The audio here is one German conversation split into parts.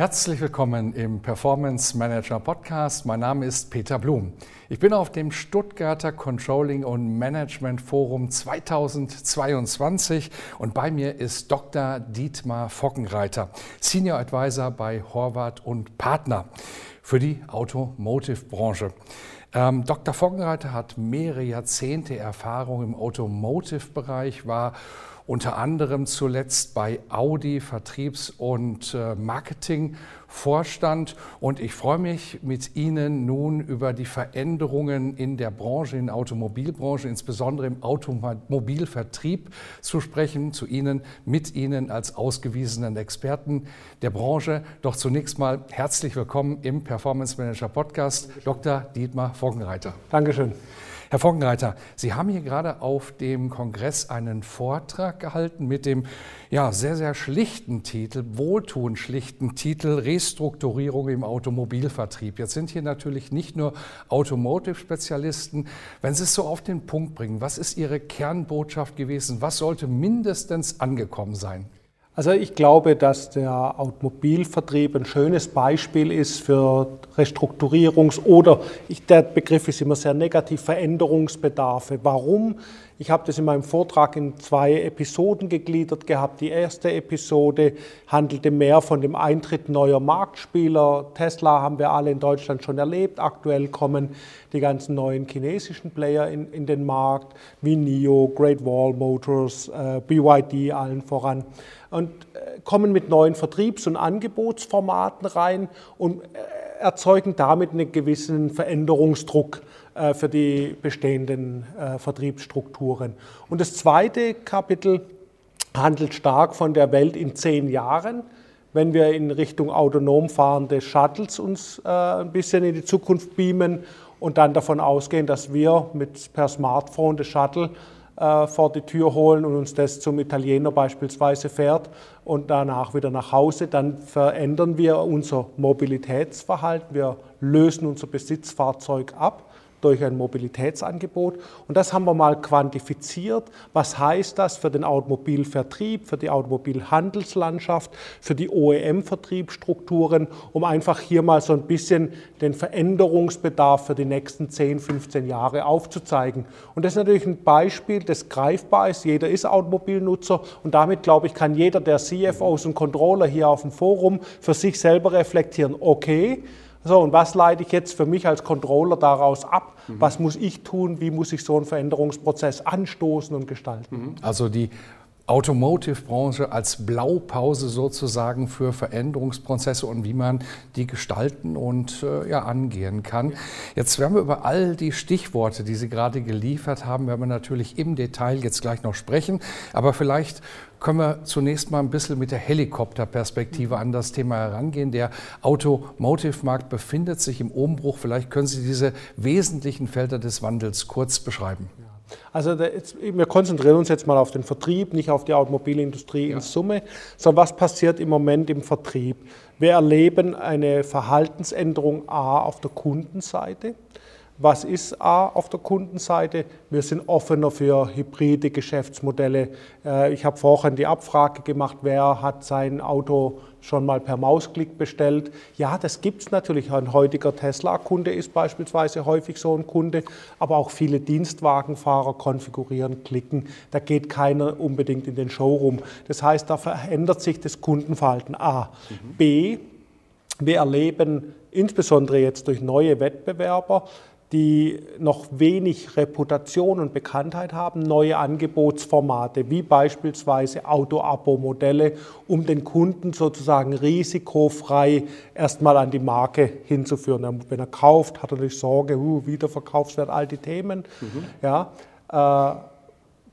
Herzlich willkommen im Performance Manager Podcast. Mein Name ist Peter Blum. Ich bin auf dem Stuttgarter Controlling und Management Forum 2022 und bei mir ist Dr. Dietmar Fockenreiter, Senior Advisor bei Horvath und Partner für die Automotive-Branche. Ähm, Dr. Fockenreiter hat mehrere Jahrzehnte Erfahrung im Automotive-Bereich, war unter anderem zuletzt bei Audi Vertriebs- und äh, Marketingvorstand. Und ich freue mich mit Ihnen nun über die Veränderungen in der Branche, in der Automobilbranche, insbesondere im Automobilvertrieb zu sprechen, zu Ihnen, mit Ihnen als ausgewiesenen Experten der Branche. Doch zunächst mal herzlich willkommen im Performance Manager Podcast, Dr. Dietmar Foggenreiter. Dankeschön. Herr Foggenreiter, Sie haben hier gerade auf dem Kongress einen Vortrag gehalten mit dem ja, sehr, sehr schlichten Titel, wohltuend schlichten Titel Restrukturierung im Automobilvertrieb. Jetzt sind hier natürlich nicht nur Automotive-Spezialisten. Wenn Sie es so auf den Punkt bringen, was ist Ihre Kernbotschaft gewesen? Was sollte mindestens angekommen sein? Also ich glaube, dass der Automobilvertrieb ein schönes Beispiel ist für Restrukturierungs- oder ich, der Begriff ist immer sehr negativ, Veränderungsbedarfe. Warum? Ich habe das in meinem Vortrag in zwei Episoden gegliedert gehabt. Die erste Episode handelte mehr von dem Eintritt neuer Marktspieler. Tesla haben wir alle in Deutschland schon erlebt. Aktuell kommen die ganzen neuen chinesischen Player in, in den Markt, wie NIO, Great Wall Motors, äh, BYD allen voran und äh, kommen mit neuen Vertriebs- und Angebotsformaten rein und äh, erzeugen damit einen gewissen Veränderungsdruck äh, für die bestehenden Vertriebsstrukturen. Und das zweite Kapitel handelt stark von der Welt in zehn Jahren. Wenn wir in Richtung autonom fahrende Shuttles uns ein bisschen in die Zukunft beamen und dann davon ausgehen, dass wir mit per Smartphone das Shuttle äh, vor die Tür holen und uns das zum Italiener beispielsweise fährt und danach wieder nach Hause, dann verändern wir unser Mobilitätsverhalten, wir lösen unser Besitzfahrzeug ab durch ein Mobilitätsangebot. Und das haben wir mal quantifiziert. Was heißt das für den Automobilvertrieb, für die Automobilhandelslandschaft, für die OEM-Vertriebsstrukturen, um einfach hier mal so ein bisschen den Veränderungsbedarf für die nächsten 10, 15 Jahre aufzuzeigen. Und das ist natürlich ein Beispiel, das greifbar ist. Jeder ist Automobilnutzer und damit, glaube ich, kann jeder der CFOs und Controller hier auf dem Forum für sich selber reflektieren, okay, so, und was leite ich jetzt für mich als Controller daraus ab? Mhm. Was muss ich tun? Wie muss ich so einen Veränderungsprozess anstoßen und gestalten? Mhm. Also die Automotive-Branche als Blaupause sozusagen für Veränderungsprozesse und wie man die gestalten und äh, ja, angehen kann. Jetzt werden wir über all die Stichworte, die Sie gerade geliefert haben, werden wir natürlich im Detail jetzt gleich noch sprechen. Aber vielleicht können wir zunächst mal ein bisschen mit der Helikopterperspektive an das Thema herangehen. Der Automotive-Markt befindet sich im Umbruch. Vielleicht können Sie diese wesentlichen Felder des Wandels kurz beschreiben. Also jetzt, wir konzentrieren uns jetzt mal auf den Vertrieb, nicht auf die Automobilindustrie ja. in Summe, sondern was passiert im Moment im Vertrieb? Wir erleben eine Verhaltensänderung A auf der Kundenseite. Was ist A auf der Kundenseite? Wir sind offener für hybride Geschäftsmodelle. Äh, ich habe vorhin die Abfrage gemacht, wer hat sein Auto schon mal per Mausklick bestellt. Ja, das gibt es natürlich. Ein heutiger Tesla-Kunde ist beispielsweise häufig so ein Kunde, aber auch viele Dienstwagenfahrer konfigurieren, klicken. Da geht keiner unbedingt in den Showroom. Das heißt, da verändert sich das Kundenverhalten A. Mhm. B, wir erleben insbesondere jetzt durch neue Wettbewerber, die noch wenig Reputation und Bekanntheit haben, neue Angebotsformate, wie beispielsweise Auto-Abo-Modelle, um den Kunden sozusagen risikofrei erstmal an die Marke hinzuführen. Wenn er kauft, hat er natürlich Sorge, uh, Wiederverkaufswert, all die Themen. Mhm. Ja, äh,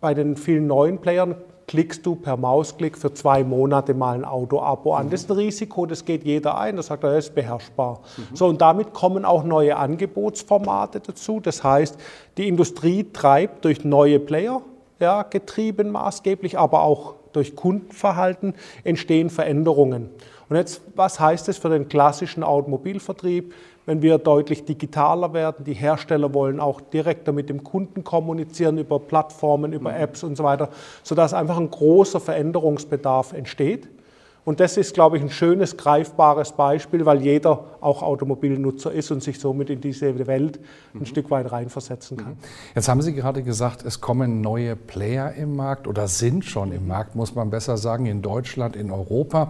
bei den vielen neuen Playern klickst du per Mausklick für zwei Monate mal ein Auto-Abo an. Das ist ein Risiko, das geht jeder ein, das sagt er, das ist beherrschbar. Mhm. So, und damit kommen auch neue Angebotsformate dazu. Das heißt, die Industrie treibt durch neue Player, ja, getrieben maßgeblich, aber auch durch Kundenverhalten entstehen Veränderungen. Und jetzt, was heißt das für den klassischen Automobilvertrieb? wenn wir deutlich digitaler werden. Die Hersteller wollen auch direkter mit dem Kunden kommunizieren über Plattformen, über mhm. Apps und so weiter, sodass einfach ein großer Veränderungsbedarf entsteht. Und das ist, glaube ich, ein schönes, greifbares Beispiel, weil jeder auch Automobilnutzer ist und sich somit in diese Welt ein mhm. Stück weit reinversetzen kann. Mhm. Jetzt haben Sie gerade gesagt, es kommen neue Player im Markt oder sind schon im Markt, muss man besser sagen, in Deutschland, in Europa.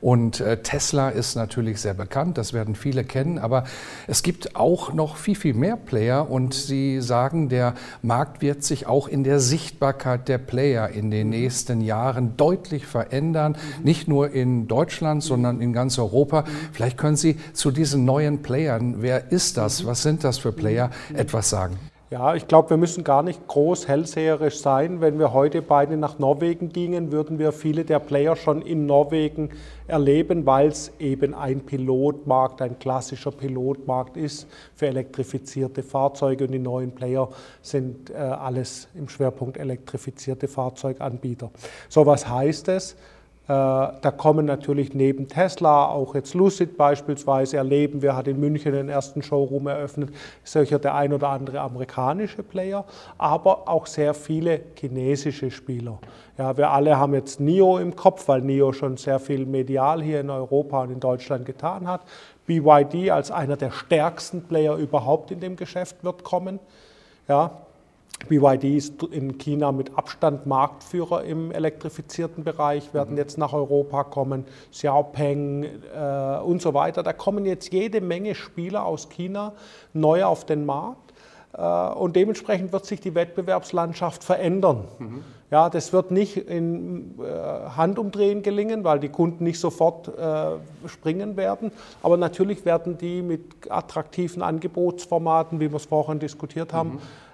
Und äh, Tesla ist natürlich sehr bekannt, das werden viele kennen, aber es gibt auch noch viel, viel mehr Player und Sie sagen, der Markt wird sich auch in der Sichtbarkeit der Player in den nächsten Jahren deutlich verändern, nicht nur in Deutschland, sondern in ganz Europa. Vielleicht können Sie zu diesen neuen Playern, wer ist das, was sind das für Player, etwas sagen. Ja, ich glaube, wir müssen gar nicht groß hellseherisch sein. Wenn wir heute beide nach Norwegen gingen, würden wir viele der Player schon in Norwegen erleben, weil es eben ein Pilotmarkt, ein klassischer Pilotmarkt ist für elektrifizierte Fahrzeuge und die neuen Player sind äh, alles im Schwerpunkt elektrifizierte Fahrzeuganbieter. So, was heißt es? Äh, da kommen natürlich neben Tesla auch jetzt Lucid beispielsweise erleben. Wir hat in München den ersten Showroom eröffnet, sicher der ein oder andere amerikanische Player, aber auch sehr viele chinesische Spieler. Ja, wir alle haben jetzt NIO im Kopf, weil NIO schon sehr viel medial hier in Europa und in Deutschland getan hat. BYD als einer der stärksten Player überhaupt in dem Geschäft wird kommen. Ja, BYD ist in China mit Abstand Marktführer im elektrifizierten Bereich, werden mhm. jetzt nach Europa kommen, Xiaopeng äh, und so weiter. Da kommen jetzt jede Menge Spieler aus China neu auf den Markt äh, und dementsprechend wird sich die Wettbewerbslandschaft verändern. Mhm. Ja, das wird nicht in äh, Handumdrehen gelingen, weil die Kunden nicht sofort äh, springen werden. Aber natürlich werden die mit attraktiven Angebotsformaten, wie wir es vorhin diskutiert haben, mhm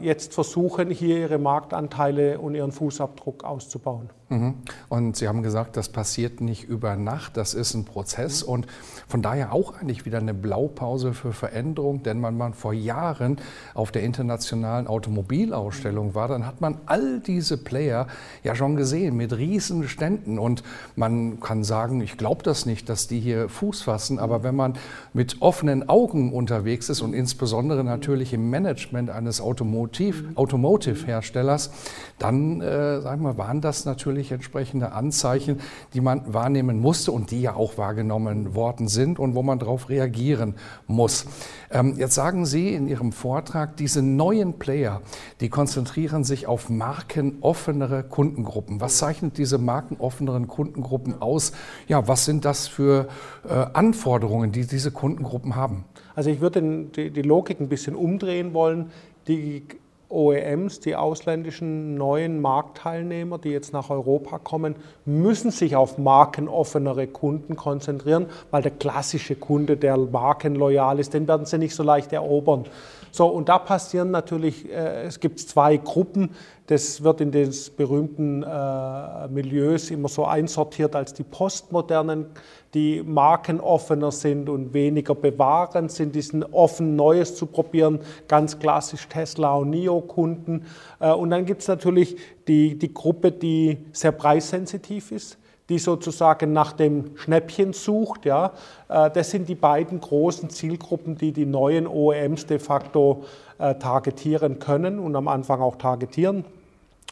jetzt versuchen, hier ihre Marktanteile und ihren Fußabdruck auszubauen. Mhm. Und Sie haben gesagt, das passiert nicht über Nacht, das ist ein Prozess. Mhm. und von daher auch eigentlich wieder eine Blaupause für Veränderung, denn wenn man vor Jahren auf der internationalen Automobilausstellung war, dann hat man all diese Player ja schon gesehen mit riesen Ständen und man kann sagen, ich glaube das nicht, dass die hier Fuß fassen, aber wenn man mit offenen Augen unterwegs ist und insbesondere natürlich im Management eines Automotive-Herstellers, dann äh, sagen wir, waren das natürlich natürlich entsprechende Anzeichen, die man wahrnehmen musste und die ja auch wahrgenommen worden sind und wo man darauf reagieren muss. Ähm, jetzt sagen Sie in Ihrem Vortrag, diese neuen Player, die konzentrieren sich auf markenoffenere Kundengruppen. Was zeichnet diese markenoffeneren Kundengruppen aus? Ja, was sind das für äh, Anforderungen, die diese Kundengruppen haben? Also ich würde die, die Logik ein bisschen umdrehen wollen. Die OEMs, die ausländischen neuen Marktteilnehmer, die jetzt nach Europa kommen, müssen sich auf markenoffenere Kunden konzentrieren, weil der klassische Kunde, der markenloyal ist, den werden sie nicht so leicht erobern. So, und da passieren natürlich, äh, es gibt zwei Gruppen, das wird in den berühmten äh, Milieus immer so einsortiert als die Postmodernen, die markenoffener sind und weniger bewahrend sind, die sind offen, Neues zu probieren, ganz klassisch Tesla und NIO-Kunden. Äh, und dann gibt es natürlich die, die Gruppe, die sehr preissensitiv ist die sozusagen nach dem Schnäppchen sucht. Ja. Äh, das sind die beiden großen Zielgruppen, die die neuen OEMs de facto äh, targetieren können und am Anfang auch targetieren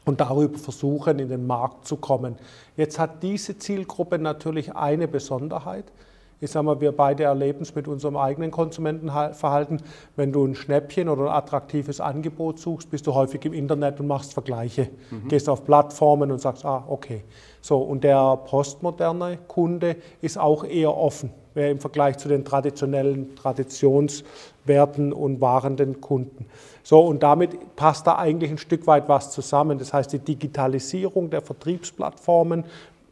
und darüber versuchen, in den Markt zu kommen. Jetzt hat diese Zielgruppe natürlich eine Besonderheit. Ich sage mal, wir beide erleben es mit unserem eigenen Konsumentenverhalten. Wenn du ein Schnäppchen oder ein attraktives Angebot suchst, bist du häufig im Internet und machst Vergleiche. Mhm. Gehst auf Plattformen und sagst, ah, okay. So, und der postmoderne Kunde ist auch eher offen im Vergleich zu den traditionellen Traditionswerten und wahrenden Kunden. So, und damit passt da eigentlich ein Stück weit was zusammen. Das heißt, die Digitalisierung der Vertriebsplattformen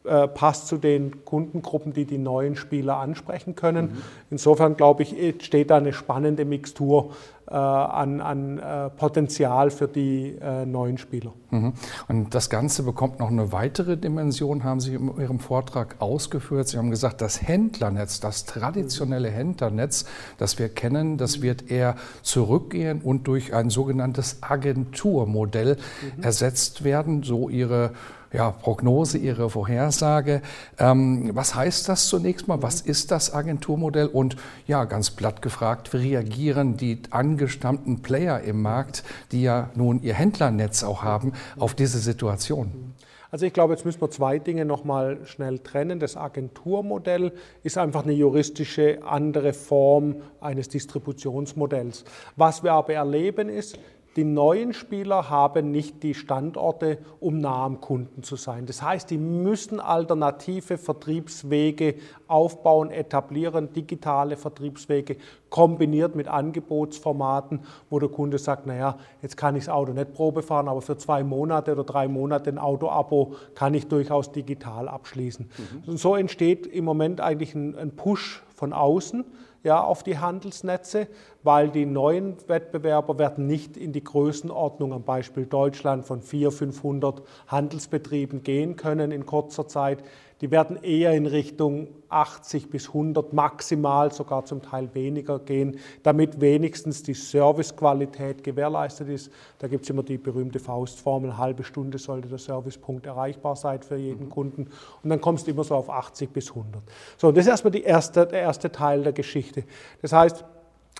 äh, passt zu den Kundengruppen, die die neuen Spieler ansprechen können. Mhm. Insofern glaube ich, steht da eine spannende Mixtur äh, an, an äh, Potenzial für die äh, neuen Spieler. Mhm. Und das Ganze bekommt noch eine weitere Dimension, haben Sie in Ihrem Vortrag ausgeführt. Sie haben gesagt, das Händlernetz, das traditionelle Händlernetz, das wir kennen, das wird eher zurückgehen und durch ein sogenanntes Agenturmodell mhm. ersetzt werden, so Ihre ja, Prognose, Ihre Vorhersage. Ähm, was heißt das zunächst mal? Was ist das Agenturmodell? Und ja, ganz platt gefragt, wie reagieren die angestammten Player im Markt, die ja nun ihr Händlernetz auch haben, auf diese Situation? Also ich glaube, jetzt müssen wir zwei Dinge nochmal schnell trennen. Das Agenturmodell ist einfach eine juristische andere Form eines Distributionsmodells. Was wir aber erleben ist, die neuen Spieler haben nicht die Standorte, um nah am Kunden zu sein. Das heißt, die müssen alternative Vertriebswege aufbauen, etablieren, digitale Vertriebswege kombiniert mit Angebotsformaten, wo der Kunde sagt, naja, jetzt kann ich das Auto nicht Probe fahren, aber für zwei Monate oder drei Monate ein Auto-Abo kann ich durchaus digital abschließen. Mhm. Und so entsteht im Moment eigentlich ein, ein Push von außen ja, auf die Handelsnetze, weil die neuen Wettbewerber werden nicht in die Größenordnung, am Beispiel Deutschland, von 400, 500 Handelsbetrieben gehen können in kurzer Zeit die werden eher in Richtung 80 bis 100 maximal, sogar zum Teil weniger gehen, damit wenigstens die Servicequalität gewährleistet ist. Da gibt es immer die berühmte Faustformel, halbe Stunde sollte der Servicepunkt erreichbar sein für jeden mhm. Kunden. Und dann kommst du immer so auf 80 bis 100. So, das ist erstmal erste, der erste Teil der Geschichte. Das heißt,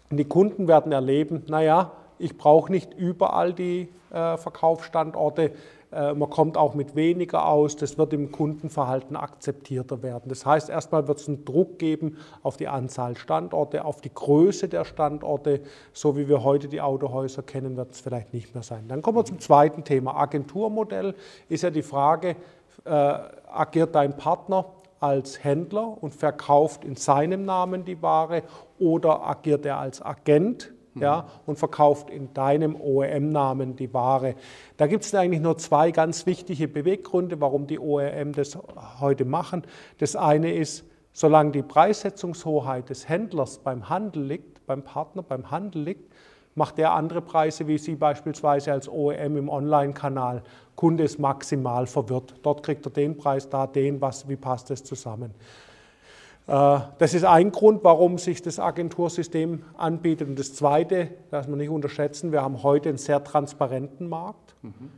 die Kunden werden erleben, naja, ich brauche nicht überall die äh, Verkaufsstandorte, man kommt auch mit weniger aus, das wird im Kundenverhalten akzeptierter werden. Das heißt, erstmal wird es einen Druck geben auf die Anzahl Standorte, auf die Größe der Standorte, so wie wir heute die Autohäuser kennen, wird es vielleicht nicht mehr sein. Dann kommen wir zum zweiten Thema. Agenturmodell ist ja die Frage, äh, agiert dein Partner als Händler und verkauft in seinem Namen die Ware oder agiert er als Agent ja, und verkauft in deinem OEM-Namen die Ware. Da gibt es eigentlich nur zwei ganz wichtige Beweggründe, warum die OEM das heute machen. Das eine ist, solange die Preissetzungshoheit des Händlers beim Handel liegt, beim Partner beim Handel liegt, macht er andere Preise wie Sie beispielsweise als OEM im Online-Kanal. Kunde ist maximal verwirrt. Dort kriegt er den Preis, da den, was, wie passt das zusammen? Äh, das ist ein Grund, warum sich das Agentursystem anbietet. Und das Zweite, das man nicht unterschätzen, wir haben heute einen sehr transparenten Markt. Mhm.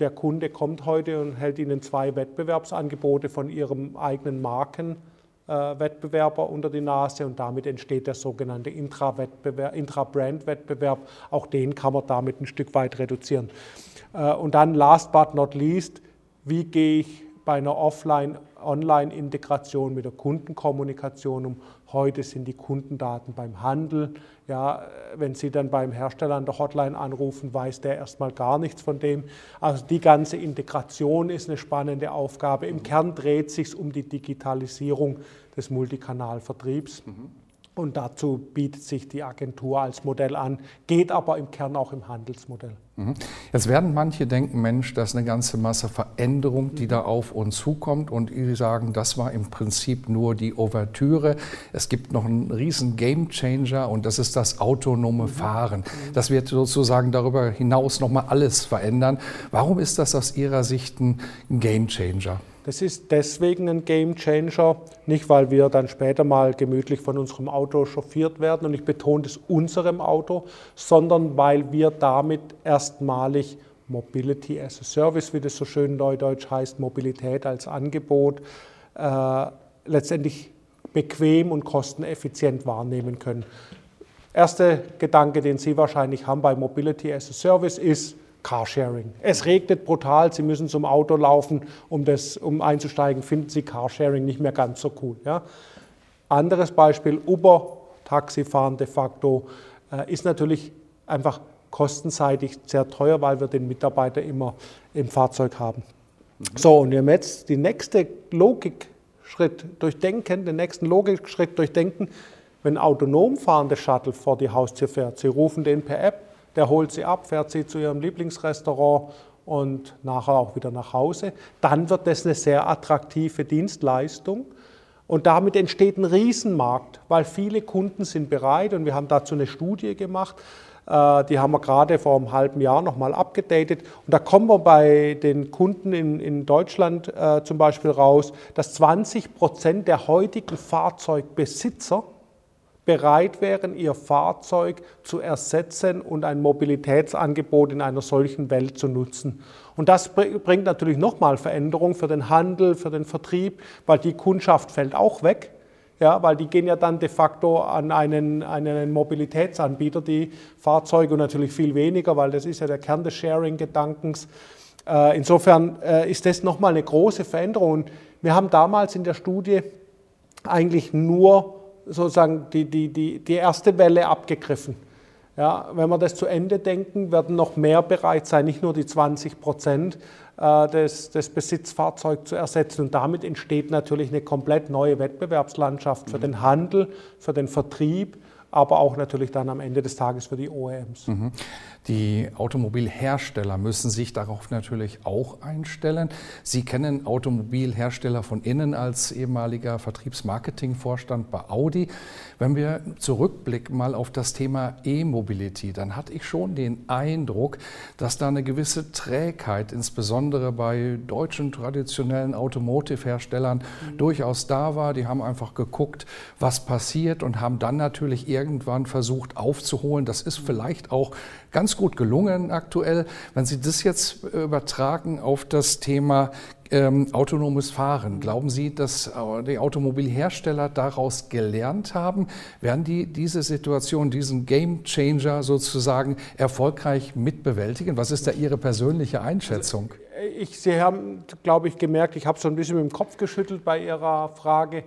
Der Kunde kommt heute und hält Ihnen zwei Wettbewerbsangebote von Ihrem eigenen Markenwettbewerber unter die Nase und damit entsteht der sogenannte Intra-Brand-Wettbewerb. Auch den kann man damit ein Stück weit reduzieren. Äh, und dann last but not least, wie gehe ich bei einer Offline-Online-Integration mit der Kundenkommunikation um. Heute sind die Kundendaten beim Handel. Ja, wenn Sie dann beim Hersteller an der Hotline anrufen, weiß der erstmal gar nichts von dem. Also die ganze Integration ist eine spannende Aufgabe. Im Kern dreht sich um die Digitalisierung des Multikanalvertriebs. Mhm. Und dazu bietet sich die Agentur als Modell an, geht aber im Kern auch im Handelsmodell. Mhm. Jetzt werden manche denken, Mensch, das ist eine ganze Masse Veränderung, die da auf uns zukommt. Und die sagen, das war im Prinzip nur die Ouvertüre. Es gibt noch einen riesen Gamechanger und das ist das autonome Fahren. Das wird sozusagen darüber hinaus nochmal alles verändern. Warum ist das aus Ihrer Sicht ein Gamechanger? Das ist deswegen ein Game Changer, nicht weil wir dann später mal gemütlich von unserem Auto chauffiert werden und ich betone das unserem Auto, sondern weil wir damit erstmalig Mobility as a Service, wie das so schön neudeutsch heißt, Mobilität als Angebot, äh, letztendlich bequem und kosteneffizient wahrnehmen können. Erster Gedanke, den Sie wahrscheinlich haben bei Mobility as a Service ist, Carsharing. Es regnet brutal, Sie müssen zum Auto laufen, um, das, um einzusteigen, finden Sie Carsharing nicht mehr ganz so cool. Ja? Anderes Beispiel, Uber-Taxifahren de facto äh, ist natürlich einfach kostenseitig sehr teuer, weil wir den Mitarbeiter immer im Fahrzeug haben. Mhm. So, und wir haben jetzt die nächste Logikschritt durchdenken, den nächsten Logikschritt durchdenken, wenn ein autonom fahrende Shuttle vor die Haustür fährt. Sie rufen den per App, der holt sie ab, fährt sie zu ihrem Lieblingsrestaurant und nachher auch wieder nach Hause. Dann wird das eine sehr attraktive Dienstleistung. Und damit entsteht ein Riesenmarkt, weil viele Kunden sind bereit und wir haben dazu eine Studie gemacht, äh, die haben wir gerade vor einem halben Jahr nochmal abgedatet. Und da kommen wir bei den Kunden in, in Deutschland äh, zum Beispiel raus, dass 20 Prozent der heutigen Fahrzeugbesitzer bereit wären, ihr Fahrzeug zu ersetzen und ein Mobilitätsangebot in einer solchen Welt zu nutzen. Und das bringt natürlich nochmal Veränderungen für den Handel, für den Vertrieb, weil die Kundschaft fällt auch weg ja, weil die gehen ja dann de facto an einen, einen Mobilitätsanbieter, die Fahrzeuge und natürlich viel weniger, weil das ist ja der Kern des Sharing-Gedankens. Äh, insofern äh, ist das nochmal eine große Veränderung. Wir haben damals in der Studie eigentlich nur sozusagen die, die, die, die erste Welle abgegriffen. Ja, wenn wir das zu Ende denken, werden noch mehr bereit sein, nicht nur die 20 Prozent, äh, des, des Besitzfahrzeugs zu ersetzen. Und damit entsteht natürlich eine komplett neue Wettbewerbslandschaft für mhm. den Handel, für den Vertrieb, aber auch natürlich dann am Ende des Tages für die OEMs. Mhm. Die Automobilhersteller müssen sich darauf natürlich auch einstellen. Sie kennen Automobilhersteller von innen als ehemaliger Vertriebsmarketingvorstand bei Audi. Wenn wir zurückblicken mal auf das Thema E-Mobility, dann hatte ich schon den Eindruck, dass da eine gewisse Trägheit, insbesondere bei deutschen traditionellen Automotive-Herstellern, mhm. durchaus da war. Die haben einfach geguckt, was passiert und haben dann natürlich irgendwann versucht aufzuholen. Das ist vielleicht auch ganz gut gelungen aktuell. Wenn Sie das jetzt übertragen auf das Thema ähm, autonomes Fahren, glauben Sie, dass äh, die Automobilhersteller daraus gelernt haben? Werden die diese Situation, diesen Game Changer sozusagen erfolgreich mitbewältigen? Was ist da Ihre persönliche Einschätzung? Also, ich, Sie haben, glaube ich, gemerkt, ich habe so ein bisschen mit dem Kopf geschüttelt bei Ihrer Frage,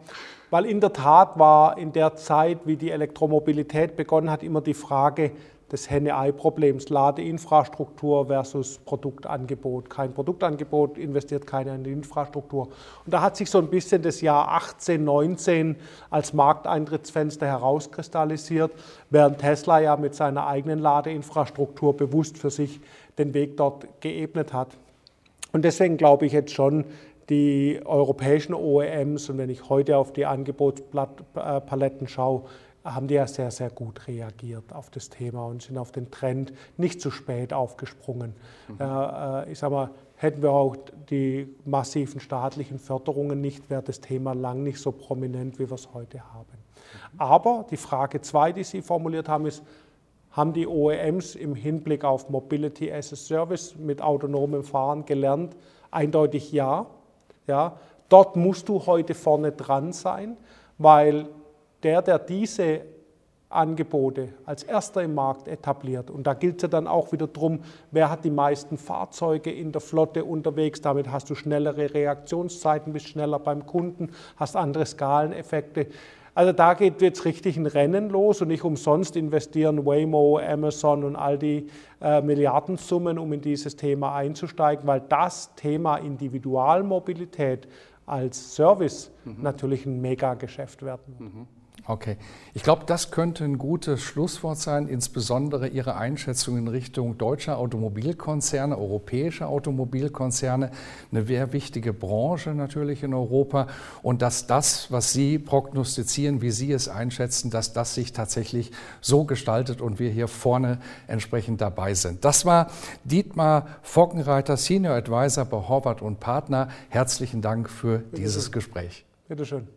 weil in der Tat war in der Zeit, wie die Elektromobilität begonnen hat, immer die Frage, des Henne-Ei-Problems, Ladeinfrastruktur versus Produktangebot. Kein Produktangebot, investiert keiner in die Infrastruktur. Und da hat sich so ein bisschen das Jahr 18, 19 als Markteintrittsfenster herauskristallisiert, während Tesla ja mit seiner eigenen Ladeinfrastruktur bewusst für sich den Weg dort geebnet hat. Und deswegen glaube ich jetzt schon, die europäischen OEMs und wenn ich heute auf die Angebotspaletten schaue, haben die ja sehr, sehr gut reagiert auf das Thema und sind auf den Trend nicht zu spät aufgesprungen. Mhm. Äh, ich sage mal, hätten wir auch die massiven staatlichen Förderungen nicht, wäre das Thema lang nicht so prominent, wie wir es heute haben. Mhm. Aber die Frage zwei, die Sie formuliert haben, ist, haben die OEMs im Hinblick auf Mobility as a Service mit autonomem Fahren gelernt? Eindeutig ja. Ja. Dort musst du heute vorne dran sein, weil der, der diese Angebote als erster im Markt etabliert. Und da gilt es ja dann auch wieder darum, wer hat die meisten Fahrzeuge in der Flotte unterwegs. Damit hast du schnellere Reaktionszeiten, bist schneller beim Kunden, hast andere Skaleneffekte. Also da geht jetzt richtig ein Rennen los und nicht umsonst investieren Waymo, Amazon und all die äh, Milliardensummen, um in dieses Thema einzusteigen, weil das Thema Individualmobilität als Service mhm. natürlich ein Megageschäft werden wird. Mhm. Okay. Ich glaube, das könnte ein gutes Schlusswort sein, insbesondere Ihre Einschätzung in Richtung deutscher Automobilkonzerne, europäischer Automobilkonzerne, eine sehr wichtige Branche natürlich in Europa und dass das, was Sie prognostizieren, wie Sie es einschätzen, dass das sich tatsächlich so gestaltet und wir hier vorne entsprechend dabei sind. Das war Dietmar Fockenreiter, Senior Advisor bei Horvath und Partner. Herzlichen Dank für Bitte dieses schön. Gespräch. Bitte schön.